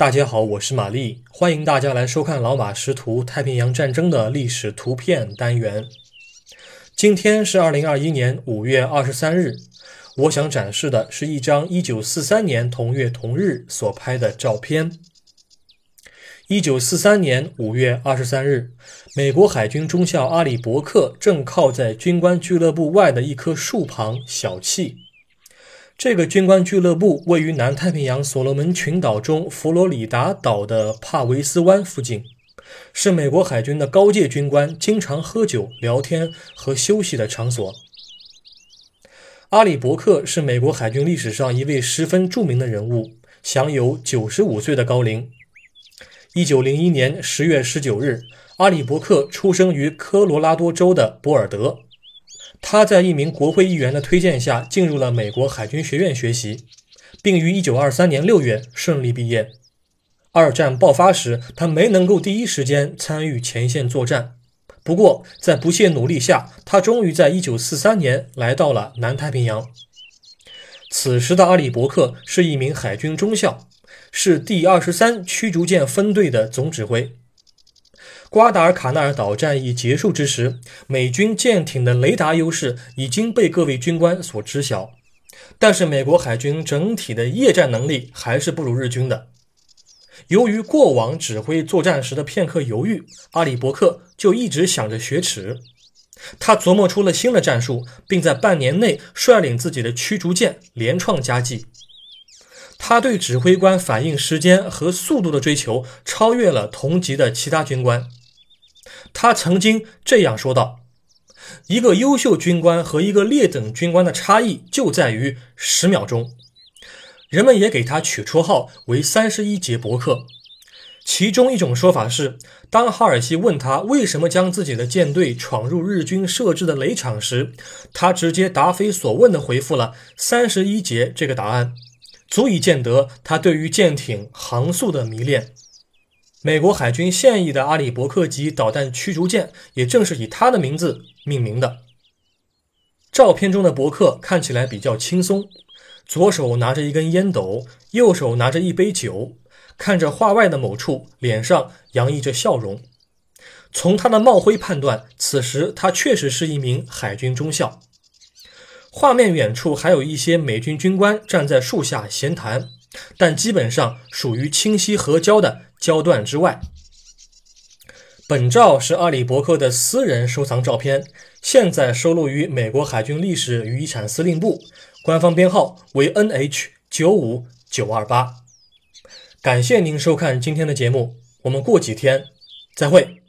大家好，我是玛丽，欢迎大家来收看老马识图太平洋战争的历史图片单元。今天是二零二一年五月二十三日，我想展示的是一张一九四三年同月同日所拍的照片。一九四三年五月二十三日，美国海军中校阿里伯克正靠在军官俱乐部外的一棵树旁小憩。这个军官俱乐部位于南太平洋所罗门群岛中佛罗里达岛的帕维斯湾附近，是美国海军的高阶军官经常喝酒、聊天和休息的场所。阿里伯克是美国海军历史上一位十分著名的人物，享有九十五岁的高龄。一九零一年十月十九日，阿里伯克出生于科罗拉多州的博尔德。他在一名国会议员的推荐下进入了美国海军学院学习，并于一九二三年六月顺利毕业。二战爆发时，他没能够第一时间参与前线作战。不过，在不懈努力下，他终于在一九四三年来到了南太平洋。此时的阿里伯克是一名海军中校。是第二十三驱逐舰分队的总指挥。瓜达尔卡纳尔岛战役结束之时，美军舰艇的雷达优势已经被各位军官所知晓，但是美国海军整体的夜战能力还是不如日军的。由于过往指挥作战时的片刻犹豫，阿里伯克就一直想着雪耻。他琢磨出了新的战术，并在半年内率领自己的驱逐舰连创佳绩。他对指挥官反应时间和速度的追求超越了同级的其他军官。他曾经这样说道：“一个优秀军官和一个劣等军官的差异就在于十秒钟。”人们也给他取绰号为“三十一节伯克”。其中一种说法是，当哈尔西问他为什么将自己的舰队闯入日军设置的雷场时，他直接答非所问地回复了“三十一节”这个答案。足以见得他对于舰艇航速的迷恋。美国海军现役的阿里伯克级导弹驱逐舰也正是以他的名字命名的。照片中的伯克看起来比较轻松，左手拿着一根烟斗，右手拿着一杯酒，看着画外的某处，脸上洋溢着笑容。从他的帽徽判断，此时他确实是一名海军中校。画面远处还有一些美军军官站在树下闲谈，但基本上属于清晰合焦的焦段之外。本照是阿里伯克的私人收藏照片，现在收录于美国海军历史与遗产司令部，官方编号为 NH 九五九二八。感谢您收看今天的节目，我们过几天再会。